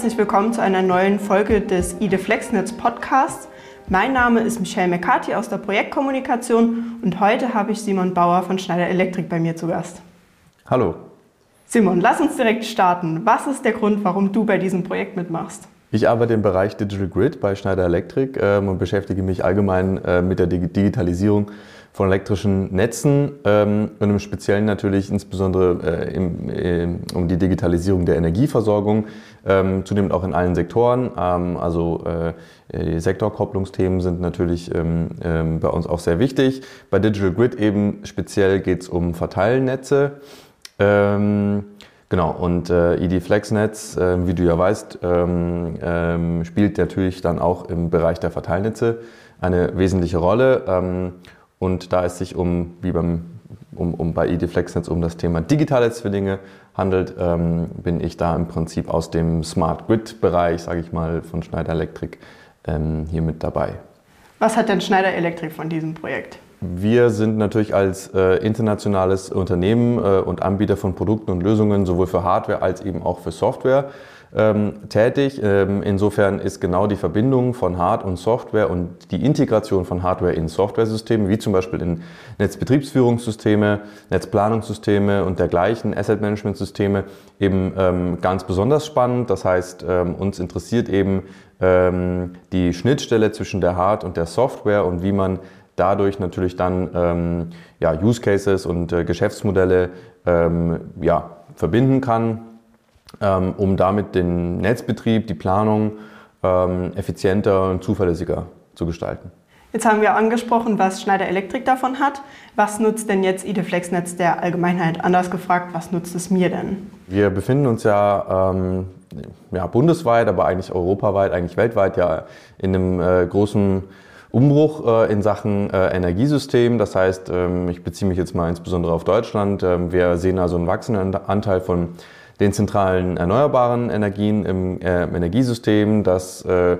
herzlich willkommen zu einer neuen Folge des IDE FlexNetz Podcasts. Mein Name ist Michelle McCarthy aus der Projektkommunikation und heute habe ich Simon Bauer von Schneider Elektrik bei mir zu Gast. Hallo. Simon, lass uns direkt starten. Was ist der Grund, warum du bei diesem Projekt mitmachst? Ich arbeite im Bereich Digital Grid bei Schneider Elektrik ähm, und beschäftige mich allgemein äh, mit der Digitalisierung von elektrischen Netzen ähm, und im Speziellen natürlich insbesondere äh, im, äh, um die Digitalisierung der Energieversorgung, ähm, zudem auch in allen Sektoren. Ähm, also äh, Sektorkopplungsthemen sind natürlich ähm, ähm, bei uns auch sehr wichtig. Bei Digital Grid eben speziell geht es um Verteilnetze. Genau, und äh, ID FlexNetz, äh, wie du ja weißt, ähm, ähm, spielt natürlich dann auch im Bereich der Verteilnetze eine wesentliche Rolle. Ähm, und da es sich um, wie beim, um, um bei ID FlexNetz um das Thema digitale Zwillinge handelt, ähm, bin ich da im Prinzip aus dem Smart Grid-Bereich, sage ich mal, von Schneider Electric ähm, hier mit dabei. Was hat denn Schneider Electric von diesem Projekt? Wir sind natürlich als äh, internationales Unternehmen äh, und Anbieter von Produkten und Lösungen sowohl für Hardware als eben auch für Software ähm, tätig. Ähm, insofern ist genau die Verbindung von Hard- und Software und die Integration von Hardware in Softwaresystemen, wie zum Beispiel in Netzbetriebsführungssysteme, Netzplanungssysteme und dergleichen, Asset-Management-Systeme, eben ähm, ganz besonders spannend. Das heißt, ähm, uns interessiert eben ähm, die Schnittstelle zwischen der Hard- und der Software und wie man dadurch natürlich dann ähm, ja, Use Cases und äh, Geschäftsmodelle ähm, ja, verbinden kann, ähm, um damit den Netzbetrieb, die Planung ähm, effizienter und zuverlässiger zu gestalten. Jetzt haben wir angesprochen, was Schneider Elektrik davon hat. Was nutzt denn jetzt IDFlex-Netz der Allgemeinheit? Anders gefragt, was nutzt es mir denn? Wir befinden uns ja, ähm, ja bundesweit, aber eigentlich europaweit, eigentlich weltweit ja in einem äh, großen Umbruch äh, in Sachen äh, Energiesystem. Das heißt, ähm, ich beziehe mich jetzt mal insbesondere auf Deutschland. Ähm, wir sehen also einen wachsenden Anteil von den zentralen erneuerbaren Energien im äh, Energiesystem. Das äh,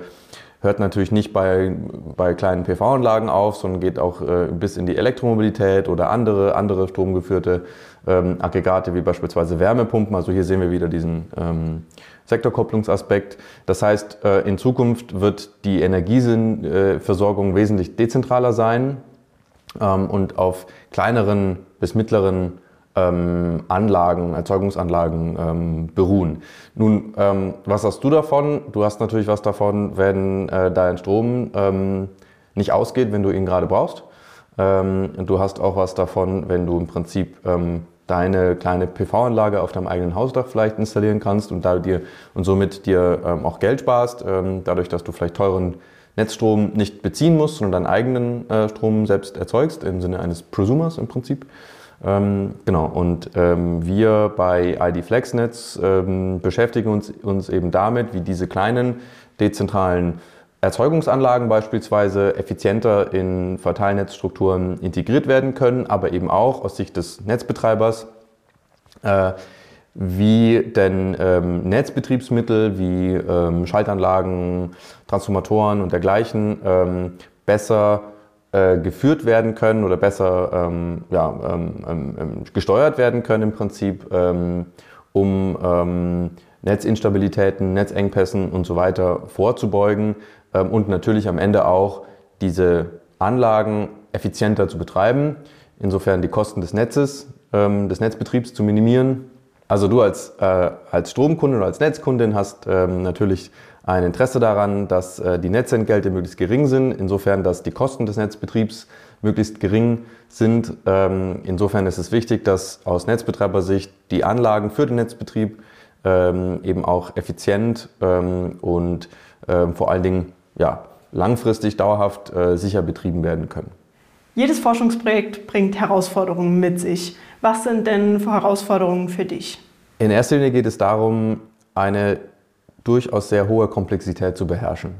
hört natürlich nicht bei, bei kleinen PV-Anlagen auf, sondern geht auch äh, bis in die Elektromobilität oder andere, andere stromgeführte ähm, Aggregate wie beispielsweise Wärmepumpen. Also hier sehen wir wieder diesen ähm, Sektorkopplungsaspekt. Das heißt, äh, in Zukunft wird die Energieversorgung wesentlich dezentraler sein ähm, und auf kleineren bis mittleren ähm, Anlagen, Erzeugungsanlagen ähm, beruhen. Nun, was hast du davon? Du hast natürlich was davon, wenn äh, dein Strom nicht ausgeht, wenn du ihn gerade brauchst. Du hast auch was davon, wenn du im Prinzip deine kleine PV-Anlage auf deinem eigenen Hausdach vielleicht installieren kannst und, da dir, und somit dir ähm, auch Geld sparst, ähm, dadurch, dass du vielleicht teuren Netzstrom nicht beziehen musst, sondern deinen eigenen äh, Strom selbst erzeugst, im Sinne eines Prosumers im Prinzip. Ähm, genau, und ähm, wir bei ID FlexNetz ähm, beschäftigen uns, uns eben damit, wie diese kleinen dezentralen Erzeugungsanlagen beispielsweise effizienter in Verteilnetzstrukturen integriert werden können, aber eben auch aus Sicht des Netzbetreibers, äh, wie denn ähm, Netzbetriebsmittel wie ähm, Schaltanlagen, Transformatoren und dergleichen ähm, besser äh, geführt werden können oder besser ähm, ja, ähm, ähm, gesteuert werden können im Prinzip, um Netzinstabilitäten, Netzengpässen und so weiter vorzubeugen und natürlich am Ende auch diese Anlagen effizienter zu betreiben, insofern die Kosten des Netzes, ähm, des Netzbetriebs zu minimieren. Also du als, äh, als Stromkunde oder als Netzkundin hast ähm, natürlich ein Interesse daran, dass äh, die Netzentgelte möglichst gering sind, insofern, dass die Kosten des Netzbetriebs möglichst gering sind. insofern ist es wichtig, dass aus Netzbetreibersicht die Anlagen für den Netzbetrieb eben auch effizient und vor allen Dingen ja, langfristig, dauerhaft äh, sicher betrieben werden können. Jedes Forschungsprojekt bringt Herausforderungen mit sich. Was sind denn Herausforderungen für dich? In erster Linie geht es darum, eine durchaus sehr hohe Komplexität zu beherrschen.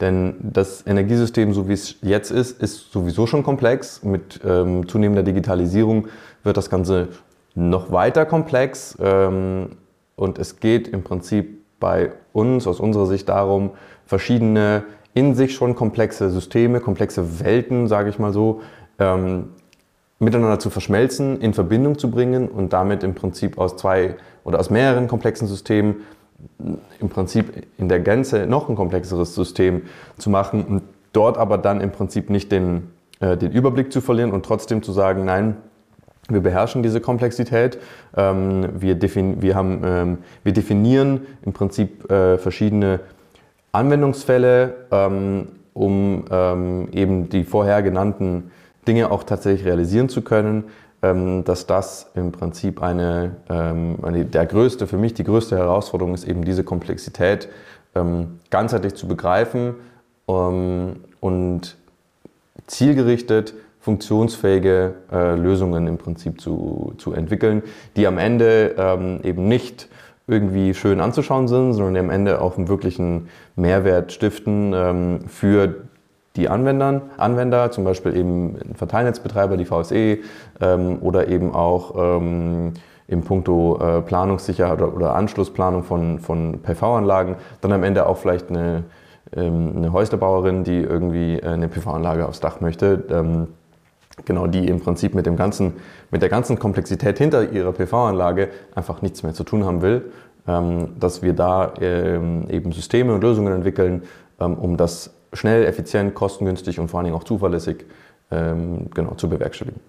Denn das Energiesystem, so wie es jetzt ist, ist sowieso schon komplex. Mit ähm, zunehmender Digitalisierung wird das Ganze noch weiter komplex. Ähm, und es geht im Prinzip bei uns aus unserer Sicht darum, verschiedene in sich schon komplexe Systeme, komplexe Welten, sage ich mal so, ähm, miteinander zu verschmelzen, in Verbindung zu bringen und damit im Prinzip aus zwei oder aus mehreren komplexen Systemen im Prinzip in der Gänze noch ein komplexeres System zu machen und dort aber dann im Prinzip nicht den, äh, den Überblick zu verlieren und trotzdem zu sagen, nein, wir beherrschen diese Komplexität. Ähm, wir, defin wir, haben, ähm, wir definieren im Prinzip äh, verschiedene Anwendungsfälle, ähm, um ähm, eben die vorher genannten Dinge auch tatsächlich realisieren zu können. Ähm, dass das im Prinzip eine, ähm, eine, der größte, für mich die größte Herausforderung ist, eben diese Komplexität ganzheitlich zu begreifen und zielgerichtet funktionsfähige äh, Lösungen im Prinzip zu, zu entwickeln, die am Ende ähm, eben nicht irgendwie schön anzuschauen sind, sondern die am Ende auch einen wirklichen Mehrwert stiften ähm, für die Anwendern, Anwender, zum Beispiel eben Verteilnetzbetreiber, die VSE ähm, oder eben auch ähm, im Puncto äh, Planungssicherheit oder, oder, Anschlussplanung von, von PV-Anlagen, dann am Ende auch vielleicht eine, ähm, eine Häuslerbauerin, die irgendwie äh, eine PV-Anlage aufs Dach möchte. Ähm, genau, die im Prinzip mit, dem ganzen, mit der ganzen Komplexität hinter ihrer PV-Anlage einfach nichts mehr zu tun haben will, ähm, dass wir da ähm, eben Systeme und Lösungen entwickeln, ähm, um das schnell, effizient, kostengünstig und vor allen Dingen auch zuverlässig genau, zu bewerkstelligen.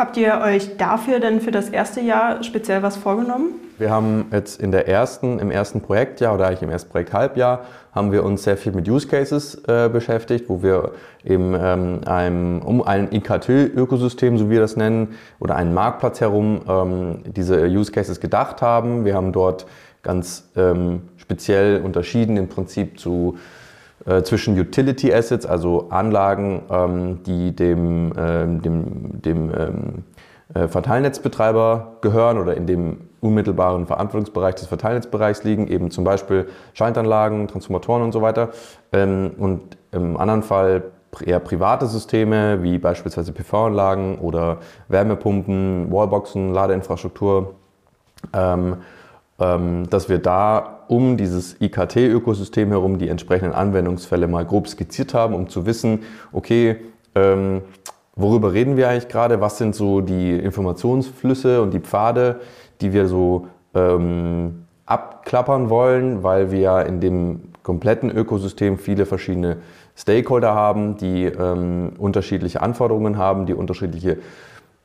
Habt ihr euch dafür denn für das erste Jahr speziell was vorgenommen? Wir haben jetzt in der ersten, im ersten Projektjahr oder eigentlich im ersten Projekthalbjahr haben wir uns sehr viel mit Use Cases äh, beschäftigt, wo wir eben ähm, einem, um ein IKT-Ökosystem, so wie wir das nennen, oder einen Marktplatz herum ähm, diese Use Cases gedacht haben. Wir haben dort ganz ähm, speziell unterschieden im Prinzip zu zwischen Utility Assets, also Anlagen, ähm, die dem, ähm, dem, dem ähm, äh, Verteilnetzbetreiber gehören oder in dem unmittelbaren Verantwortungsbereich des Verteilnetzbereichs liegen, eben zum Beispiel Schaltanlagen, Transformatoren und so weiter. Ähm, und im anderen Fall eher private Systeme wie beispielsweise PV-Anlagen oder Wärmepumpen, Wallboxen, Ladeinfrastruktur, ähm, dass wir da um dieses IKT-Ökosystem herum die entsprechenden Anwendungsfälle mal grob skizziert haben, um zu wissen, okay, ähm, worüber reden wir eigentlich gerade, was sind so die Informationsflüsse und die Pfade, die wir so ähm, abklappern wollen, weil wir in dem kompletten Ökosystem viele verschiedene Stakeholder haben, die ähm, unterschiedliche Anforderungen haben, die unterschiedliche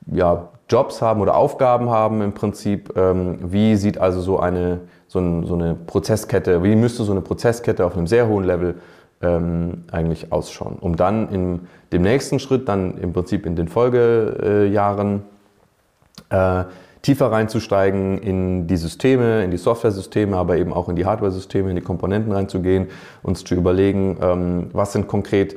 ja, Jobs haben oder Aufgaben haben im Prinzip. Ähm, wie sieht also so eine, so, ein, so, eine Prozesskette, wie müsste so eine Prozesskette auf einem sehr hohen Level ähm, eigentlich ausschauen, um dann in dem nächsten Schritt, dann im Prinzip in den Folgejahren, äh, tiefer reinzusteigen in die Systeme, in die Software-Systeme, aber eben auch in die Hardware-Systeme, in die Komponenten reinzugehen, uns zu überlegen, ähm, was sind konkret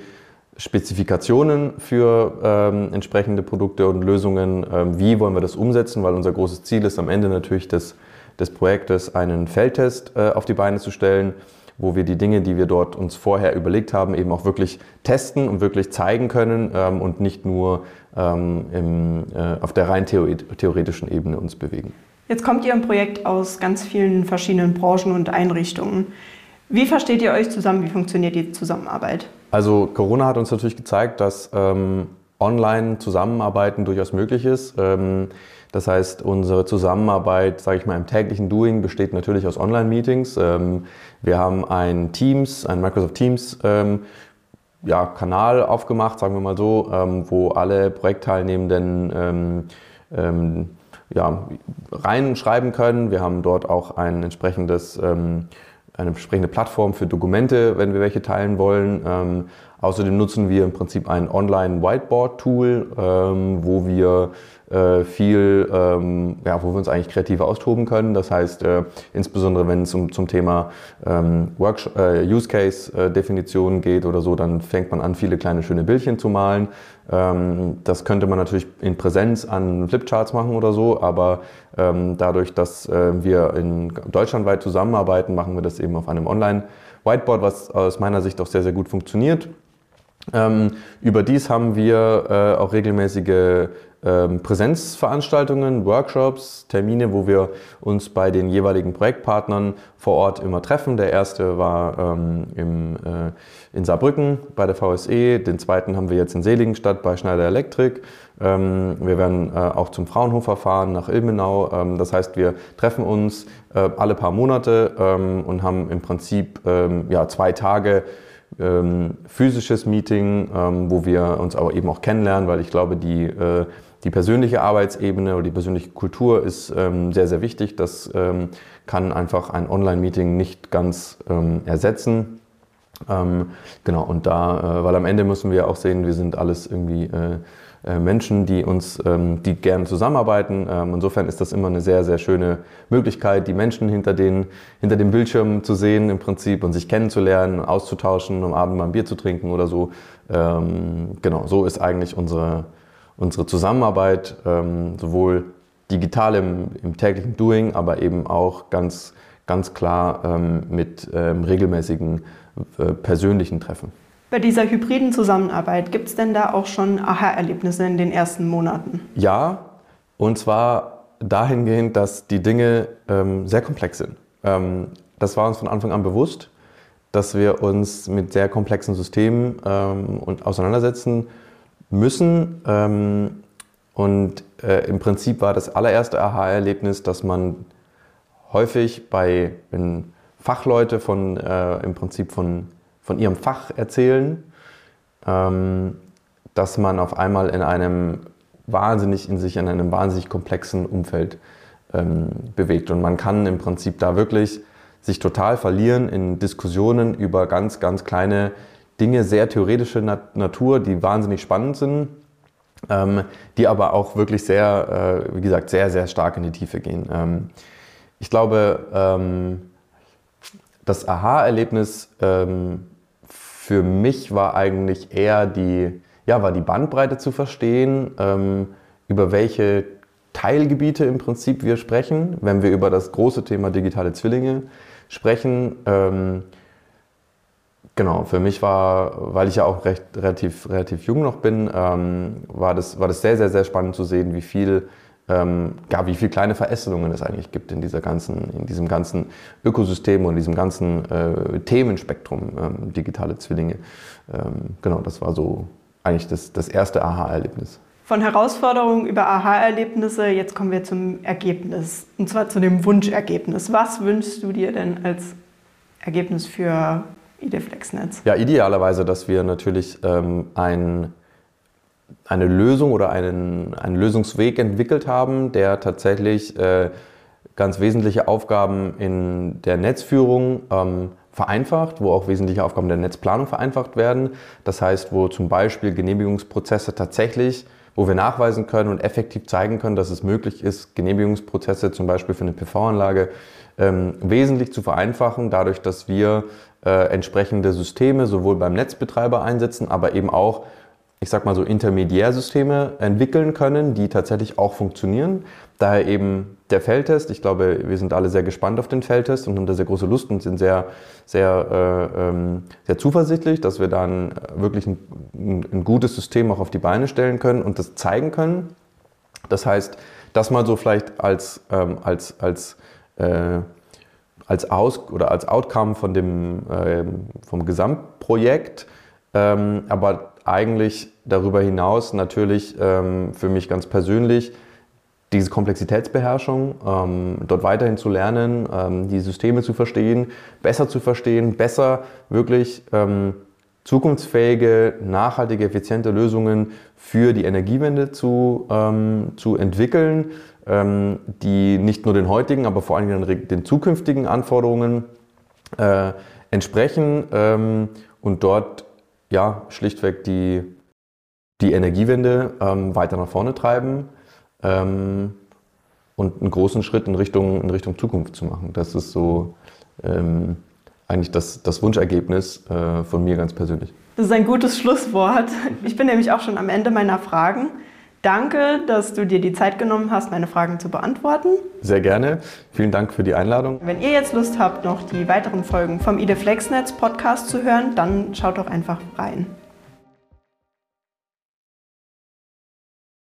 Spezifikationen für ähm, entsprechende Produkte und Lösungen, ähm, wie wollen wir das umsetzen, weil unser großes Ziel ist am Ende natürlich des, des Projektes einen Feldtest äh, auf die Beine zu stellen, wo wir die Dinge, die wir dort uns vorher überlegt haben, eben auch wirklich testen und wirklich zeigen können ähm, und nicht nur ähm, im, äh, auf der rein theoretischen Ebene uns bewegen. Jetzt kommt ihr im Projekt aus ganz vielen verschiedenen Branchen und Einrichtungen. Wie versteht ihr euch zusammen? Wie funktioniert die Zusammenarbeit? Also Corona hat uns natürlich gezeigt, dass ähm, Online-Zusammenarbeiten durchaus möglich ist. Ähm, das heißt, unsere Zusammenarbeit, sage ich mal, im täglichen Doing besteht natürlich aus Online-Meetings. Ähm, wir haben ein Teams, ein Microsoft Teams ähm, ja, Kanal aufgemacht, sagen wir mal so, ähm, wo alle Projektteilnehmenden ähm, ja, reinschreiben können. Wir haben dort auch ein entsprechendes ähm, eine entsprechende Plattform für Dokumente, wenn wir welche teilen wollen. Ähm, außerdem nutzen wir im Prinzip ein Online-Whiteboard-Tool, ähm, wo wir äh, viel, ähm, ja, wo wir uns eigentlich kreativ austoben können. Das heißt, äh, insbesondere wenn es um, zum Thema ähm, Workshop, äh, Use Case äh, geht oder so, dann fängt man an, viele kleine schöne Bildchen zu malen. Ähm, das könnte man natürlich in Präsenz an Flipcharts machen oder so, aber ähm, dadurch, dass äh, wir in deutschlandweit zusammenarbeiten, machen wir das eben auf einem Online-Whiteboard, was aus meiner Sicht auch sehr, sehr gut funktioniert. Ähm, überdies haben wir äh, auch regelmäßige ähm, Präsenzveranstaltungen, Workshops, Termine, wo wir uns bei den jeweiligen Projektpartnern vor Ort immer treffen. Der erste war ähm, im, äh, in Saarbrücken bei der VSE, den zweiten haben wir jetzt in Seligenstadt bei Schneider Elektrik. Ähm, wir werden äh, auch zum Fraunhofer fahren nach Ilmenau. Ähm, das heißt, wir treffen uns äh, alle paar Monate ähm, und haben im Prinzip ähm, ja, zwei Tage ähm, physisches Meeting, ähm, wo wir uns aber eben auch kennenlernen, weil ich glaube, die, äh, die persönliche Arbeitsebene oder die persönliche Kultur ist ähm, sehr, sehr wichtig. Das ähm, kann einfach ein Online-Meeting nicht ganz ähm, ersetzen. Ähm, genau, und da, äh, weil am Ende müssen wir auch sehen, wir sind alles irgendwie äh, Menschen, die uns, ähm, die gerne zusammenarbeiten. Ähm, insofern ist das immer eine sehr, sehr schöne Möglichkeit, die Menschen hinter den, hinter dem Bildschirm zu sehen im Prinzip und sich kennenzulernen, auszutauschen, am Abend mal ein Bier zu trinken oder so. Ähm, genau, so ist eigentlich unsere, unsere Zusammenarbeit, sowohl digital im, im täglichen Doing, aber eben auch ganz, ganz klar mit regelmäßigen äh, persönlichen Treffen. Bei dieser hybriden Zusammenarbeit gibt es denn da auch schon Aha-Erlebnisse in den ersten Monaten? Ja, und zwar dahingehend, dass die Dinge ähm, sehr komplex sind. Ähm, das war uns von Anfang an bewusst, dass wir uns mit sehr komplexen Systemen ähm, und auseinandersetzen müssen. Ähm, und äh, im Prinzip war das allererste Aha-Erlebnis, dass man häufig bei, wenn Fachleute von, äh, im Prinzip von von ihrem Fach erzählen, ähm, dass man auf einmal in einem wahnsinnig, in sich in einem wahnsinnig komplexen Umfeld ähm, bewegt. Und man kann im Prinzip da wirklich sich total verlieren in Diskussionen über ganz, ganz kleine Dinge, sehr theoretische Nat Natur, die wahnsinnig spannend sind, ähm, die aber auch wirklich sehr, äh, wie gesagt, sehr, sehr stark in die Tiefe gehen. Ähm, ich glaube, ähm, das Aha-Erlebnis ähm, für mich war eigentlich eher die, ja, war die Bandbreite zu verstehen, ähm, über welche Teilgebiete im Prinzip wir sprechen, wenn wir über das große Thema digitale Zwillinge sprechen. Ähm, genau, für mich war, weil ich ja auch recht, relativ, relativ jung noch bin, ähm, war, das, war das sehr, sehr, sehr spannend zu sehen, wie viel ähm, ja, wie viele kleine Verästelungen es eigentlich gibt in, dieser ganzen, in diesem ganzen Ökosystem und diesem ganzen äh, Themenspektrum ähm, digitale Zwillinge. Ähm, genau, das war so eigentlich das, das erste Aha-Erlebnis. Von Herausforderungen über Aha-Erlebnisse, jetzt kommen wir zum Ergebnis, und zwar zu dem Wunschergebnis. Was wünschst du dir denn als Ergebnis für IDFlexNetz? Ja, idealerweise, dass wir natürlich ähm, ein eine Lösung oder einen, einen Lösungsweg entwickelt haben, der tatsächlich äh, ganz wesentliche Aufgaben in der Netzführung ähm, vereinfacht, wo auch wesentliche Aufgaben der Netzplanung vereinfacht werden. Das heißt, wo zum Beispiel Genehmigungsprozesse tatsächlich, wo wir nachweisen können und effektiv zeigen können, dass es möglich ist, Genehmigungsprozesse zum Beispiel für eine PV-Anlage ähm, wesentlich zu vereinfachen, dadurch, dass wir äh, entsprechende Systeme sowohl beim Netzbetreiber einsetzen, aber eben auch ich sag mal so Intermediärsysteme entwickeln können, die tatsächlich auch funktionieren. Daher eben der Feldtest. Ich glaube, wir sind alle sehr gespannt auf den Feldtest und haben da sehr große Lust und sind sehr, sehr, äh, ähm, sehr zuversichtlich, dass wir dann wirklich ein, ein, gutes System auch auf die Beine stellen können und das zeigen können. Das heißt, das mal so vielleicht als, ähm, als, als äh, als Aus oder als Outcome von dem, äh, vom Gesamtprojekt. Ähm, aber eigentlich darüber hinaus natürlich ähm, für mich ganz persönlich diese Komplexitätsbeherrschung, ähm, dort weiterhin zu lernen, ähm, die Systeme zu verstehen, besser zu verstehen, besser wirklich ähm, zukunftsfähige, nachhaltige, effiziente Lösungen für die Energiewende zu, ähm, zu entwickeln, ähm, die nicht nur den heutigen, aber vor allem den, den zukünftigen Anforderungen äh, entsprechen und dort ja, schlichtweg die, die Energiewende ähm, weiter nach vorne treiben ähm, und einen großen Schritt in Richtung, in Richtung Zukunft zu machen. Das ist so ähm, eigentlich das, das Wunschergebnis äh, von mir ganz persönlich. Das ist ein gutes Schlusswort. Ich bin nämlich auch schon am Ende meiner Fragen. Danke, dass du dir die Zeit genommen hast, meine Fragen zu beantworten. Sehr gerne. Vielen Dank für die Einladung. Wenn ihr jetzt Lust habt, noch die weiteren Folgen vom IDEFlexNetz Podcast zu hören, dann schaut doch einfach rein.